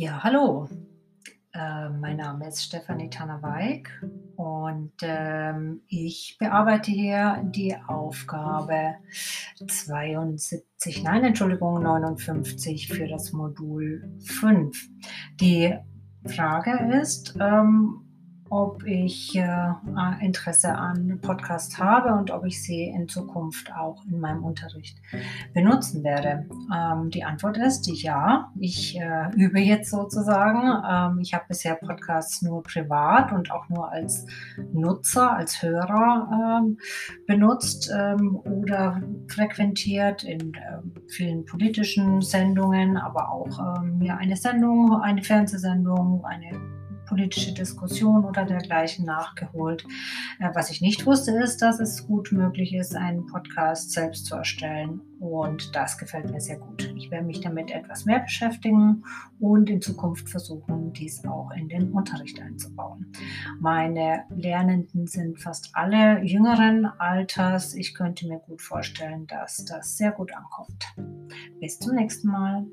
Ja, hallo. Äh, mein Name ist Stefanie Tannerweig und ähm, ich bearbeite hier die Aufgabe 72, nein, Entschuldigung, 59 für das Modul 5. Die Frage ist, ähm, ob ich äh, Interesse an Podcast habe und ob ich sie in Zukunft auch in meinem Unterricht benutzen werde. Ähm, die Antwort ist ja. Ich äh, übe jetzt sozusagen. Ähm, ich habe bisher Podcasts nur privat und auch nur als Nutzer, als Hörer ähm, benutzt ähm, oder frequentiert in ähm, vielen politischen Sendungen, aber auch ähm, ja, eine Sendung, eine Fernsehsendung, eine politische Diskussion oder dergleichen nachgeholt. Äh, was ich nicht wusste, ist, dass es gut möglich ist, einen Podcast selbst zu erstellen. Und das gefällt mir sehr gut. Ich werde mich damit etwas mehr beschäftigen und in Zukunft versuchen, dies auch in den Unterricht einzubauen. Meine Lernenden sind fast alle jüngeren Alters. Ich könnte mir gut vorstellen, dass das sehr gut ankommt. Bis zum nächsten Mal.